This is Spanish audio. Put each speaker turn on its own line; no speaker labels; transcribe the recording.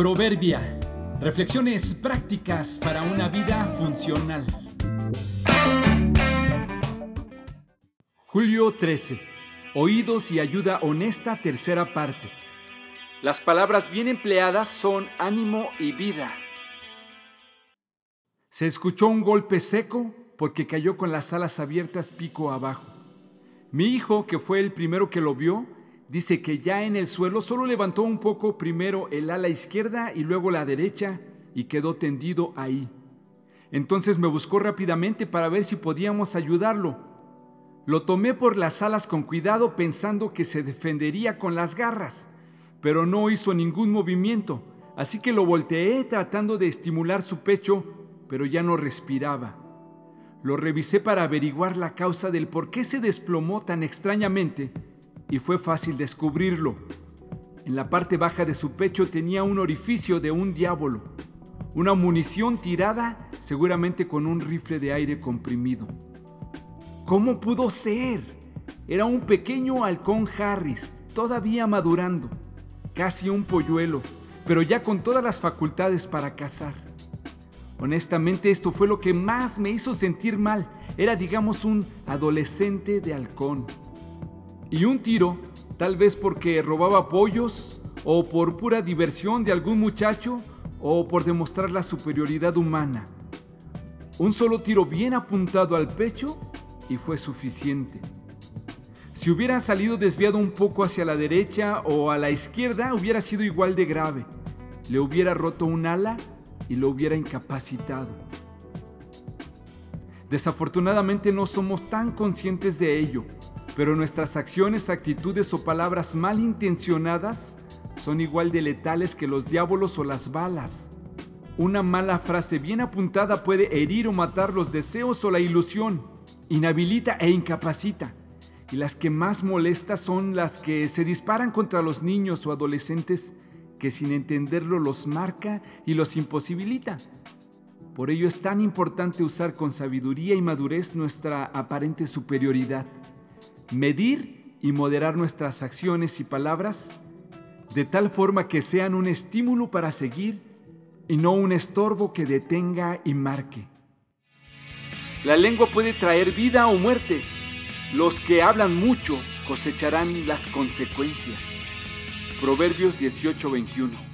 Proverbia. Reflexiones prácticas para una vida funcional. Julio 13. Oídos y ayuda honesta tercera parte. Las palabras bien empleadas son ánimo y vida. Se escuchó un golpe seco porque cayó con las alas abiertas pico abajo. Mi hijo, que fue el primero que lo vio, dice que ya en el suelo solo levantó un poco primero el ala izquierda y luego la derecha y quedó tendido ahí. Entonces me buscó rápidamente para ver si podíamos ayudarlo. Lo tomé por las alas con cuidado pensando que se defendería con las garras, pero no hizo ningún movimiento, así que lo volteé tratando de estimular su pecho, pero ya no respiraba. Lo revisé para averiguar la causa del por qué se desplomó tan extrañamente y fue fácil descubrirlo. En la parte baja de su pecho tenía un orificio de un diablo, una munición tirada seguramente con un rifle de aire comprimido. ¿Cómo pudo ser? Era un pequeño halcón Harris, todavía madurando, casi un polluelo, pero ya con todas las facultades para cazar. Honestamente esto fue lo que más me hizo sentir mal. Era digamos un adolescente de halcón. Y un tiro, tal vez porque robaba pollos, o por pura diversión de algún muchacho, o por demostrar la superioridad humana. Un solo tiro bien apuntado al pecho y fue suficiente. Si hubiera salido desviado un poco hacia la derecha o a la izquierda, hubiera sido igual de grave. Le hubiera roto un ala y lo hubiera incapacitado. Desafortunadamente no somos tan conscientes de ello pero nuestras acciones, actitudes o palabras malintencionadas son igual de letales que los diablos o las balas. Una mala frase bien apuntada puede herir o matar los deseos o la ilusión, inhabilita e incapacita. Y las que más molestas son las que se disparan contra los niños o adolescentes que sin entenderlo los marca y los imposibilita. Por ello es tan importante usar con sabiduría y madurez nuestra aparente superioridad medir y moderar nuestras acciones y palabras de tal forma que sean un estímulo para seguir y no un estorbo que detenga y marque. La lengua puede traer vida o muerte. Los que hablan mucho cosecharán las consecuencias. Proverbios 18:21